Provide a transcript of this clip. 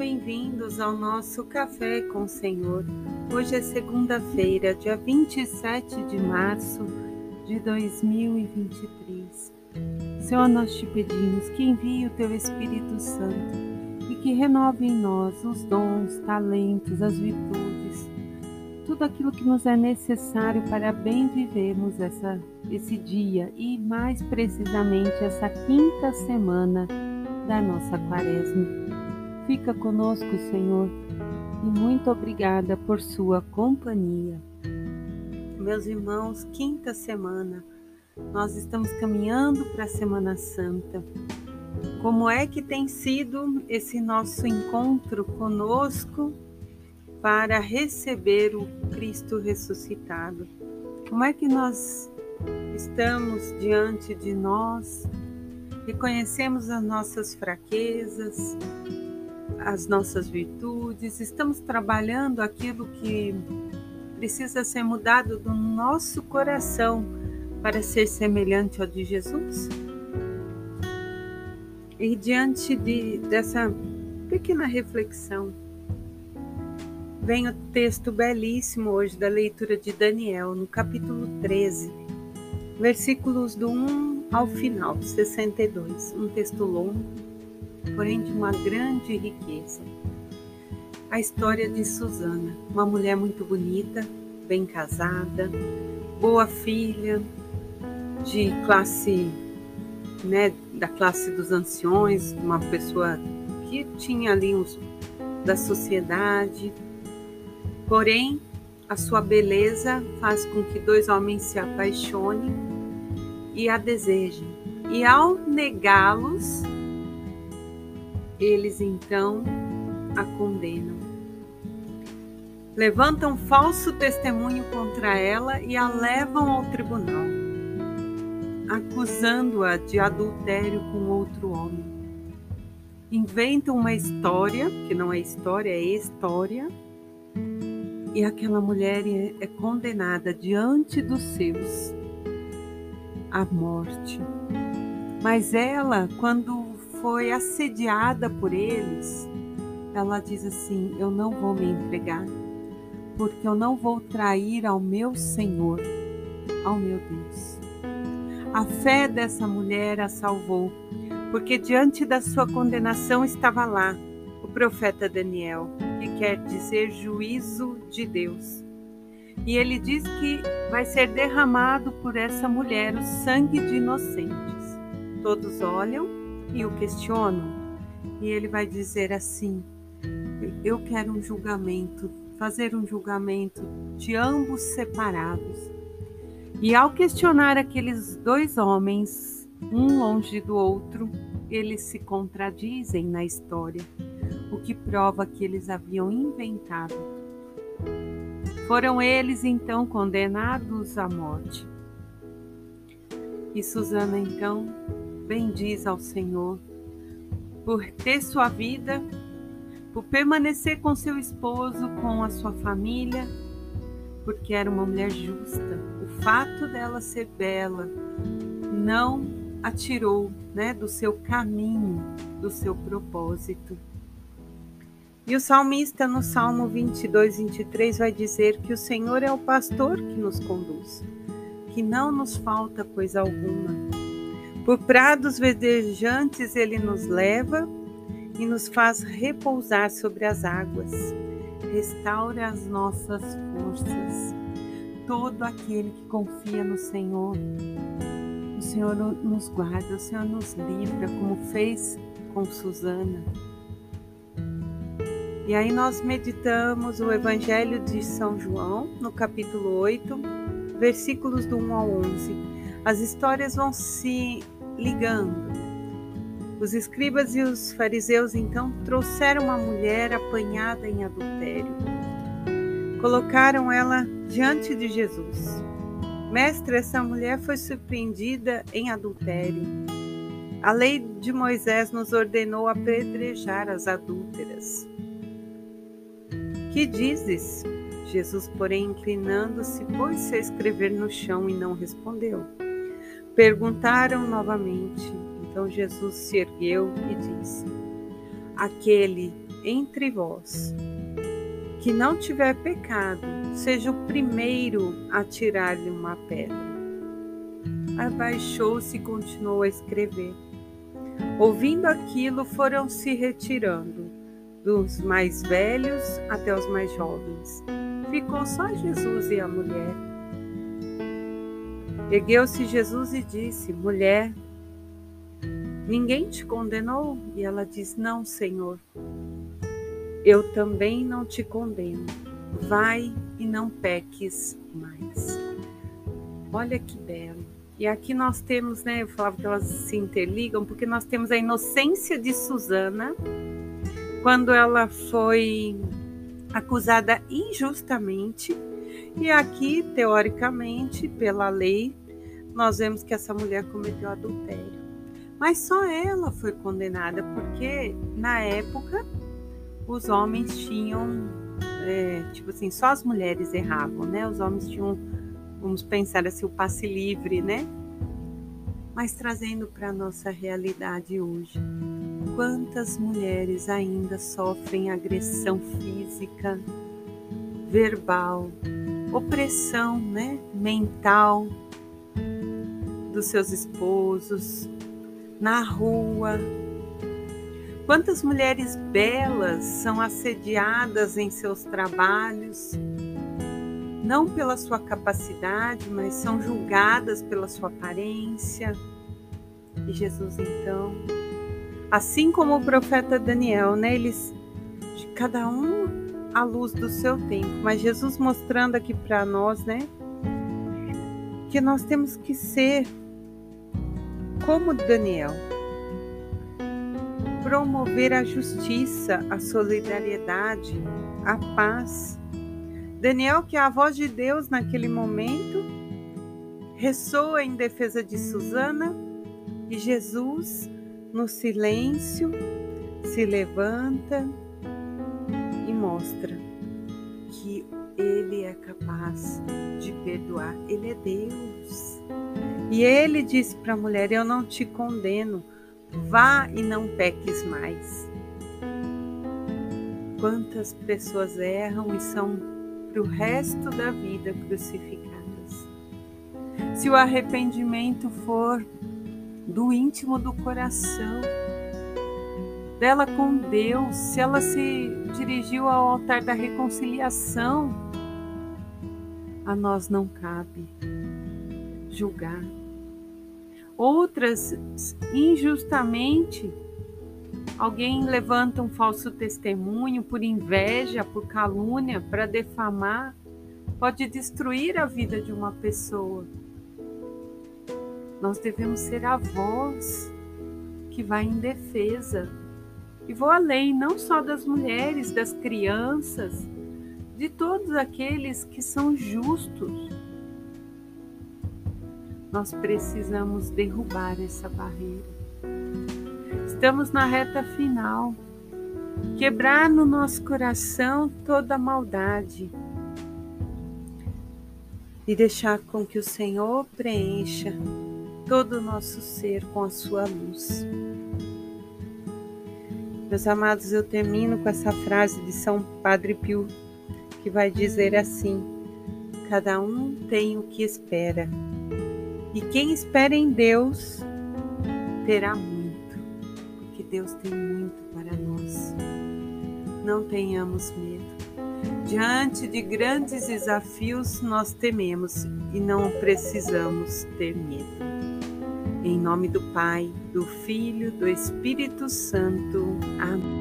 bem-vindos ao nosso Café com o Senhor. Hoje é segunda-feira, dia 27 de março de 2023. Senhor, nós te pedimos que envie o teu Espírito Santo e que renove em nós os dons, talentos, as virtudes, tudo aquilo que nos é necessário para bem vivermos essa, esse dia e, mais precisamente, essa quinta semana da nossa quaresma. Fica conosco, Senhor, e muito obrigada por sua companhia. Meus irmãos, quinta semana, nós estamos caminhando para a Semana Santa. Como é que tem sido esse nosso encontro conosco para receber o Cristo ressuscitado? Como é que nós estamos diante de nós? Reconhecemos as nossas fraquezas, as nossas virtudes, estamos trabalhando aquilo que precisa ser mudado do nosso coração para ser semelhante ao de Jesus? E diante de, dessa pequena reflexão, vem o texto belíssimo hoje da leitura de Daniel, no capítulo 13, versículos do 1 ao final, 62. Um texto longo, porém de uma grande riqueza. A história de Susana, uma mulher muito bonita, bem casada, boa filha, de classe, né, da classe dos anciões, uma pessoa que tinha ali uns da sociedade. Porém, a sua beleza faz com que dois homens se apaixonem e a desejem. E ao negá-los, eles então a condenam. Levantam falso testemunho contra ela e a levam ao tribunal, acusando-a de adultério com outro homem. Inventam uma história, que não é história, é história, e aquela mulher é, é condenada diante dos seus à morte. Mas ela, quando foi assediada por eles, ela diz assim: Eu não vou me entregar, porque eu não vou trair ao meu Senhor, ao meu Deus. A fé dessa mulher a salvou, porque diante da sua condenação estava lá o profeta Daniel, que quer dizer juízo de Deus. E ele diz que vai ser derramado por essa mulher o sangue de inocentes. Todos olham e o questionam, e ele vai dizer assim: Eu quero um julgamento, fazer um julgamento de ambos separados. E ao questionar aqueles dois homens, um longe do outro, eles se contradizem na história, o que prova que eles haviam inventado. Foram eles então condenados à morte. E Susana então bendiz ao Senhor por ter sua vida, por permanecer com seu esposo, com a sua família, porque era uma mulher justa. O fato dela ser bela não a tirou né, do seu caminho, do seu propósito. E o salmista no Salmo 22, 23 vai dizer que o Senhor é o pastor que nos conduz, que não nos falta coisa alguma. Por prados verdejantes ele nos leva e nos faz repousar sobre as águas. Restaura as nossas forças. Todo aquele que confia no Senhor, o Senhor nos guarda, o Senhor nos livra, como fez com Susana. E aí nós meditamos o Evangelho de São João, no capítulo 8, versículos do 1 ao 11 as histórias vão se ligando. Os escribas e os fariseus então trouxeram uma mulher apanhada em adultério. Colocaram ela diante de Jesus. Mestre, essa mulher foi surpreendida em adultério. A lei de Moisés nos ordenou apedrejar as adúlteras. Que dizes? Jesus, porém, inclinando-se, pôs-se a escrever no chão e não respondeu. Perguntaram novamente. Então Jesus se ergueu e disse: Aquele entre vós que não tiver pecado, seja o primeiro a tirar-lhe uma pedra. Abaixou-se e continuou a escrever. Ouvindo aquilo, foram se retirando, dos mais velhos até os mais jovens. Ficou só Jesus e a mulher. Ergueu-se Jesus e disse: Mulher, ninguém te condenou? E ela diz: Não, Senhor. Eu também não te condeno. Vai e não peques mais. Olha que belo. E aqui nós temos, né? Eu falava que elas se interligam, porque nós temos a inocência de Susana, quando ela foi acusada injustamente. E aqui, teoricamente, pela lei, nós vemos que essa mulher cometeu adultério. Mas só ela foi condenada, porque na época os homens tinham, é, tipo assim, só as mulheres erravam, né? Os homens tinham, vamos pensar assim, o passe livre, né? Mas trazendo para a nossa realidade hoje, quantas mulheres ainda sofrem agressão física, verbal, opressão, né? Mental dos seus esposos, na rua, Quantas mulheres belas são assediadas em seus trabalhos, não pela sua capacidade, mas são julgadas pela sua aparência. E Jesus, então, assim como o profeta Daniel, né, eles, cada um à luz do seu tempo, mas Jesus mostrando aqui para nós, né, que nós temos que ser como Daniel promover a justiça, a solidariedade, a paz. Daniel, que é a voz de Deus naquele momento, ressoa em defesa de Susana e Jesus, no silêncio, se levanta e mostra que ele é capaz de perdoar, ele é Deus. E ele disse para a mulher: Eu não te condeno Vá e não peques mais. Quantas pessoas erram e são para o resto da vida crucificadas. Se o arrependimento for do íntimo do coração, dela com Deus, se ela se dirigiu ao altar da reconciliação, a nós não cabe julgar Outras, injustamente, alguém levanta um falso testemunho por inveja, por calúnia, para defamar, pode destruir a vida de uma pessoa. Nós devemos ser a voz que vai em defesa. E vou além, não só das mulheres, das crianças, de todos aqueles que são justos nós precisamos derrubar essa barreira. Estamos na reta final. Quebrar no nosso coração toda maldade e deixar com que o Senhor preencha todo o nosso ser com a sua luz. Meus amados, eu termino com essa frase de São Padre Pio, que vai dizer assim: Cada um tem o que espera e quem espera em Deus terá muito, porque Deus tem muito para nós. Não tenhamos medo. Diante de grandes desafios, nós tememos e não precisamos ter medo. Em nome do Pai, do Filho, do Espírito Santo. Amém.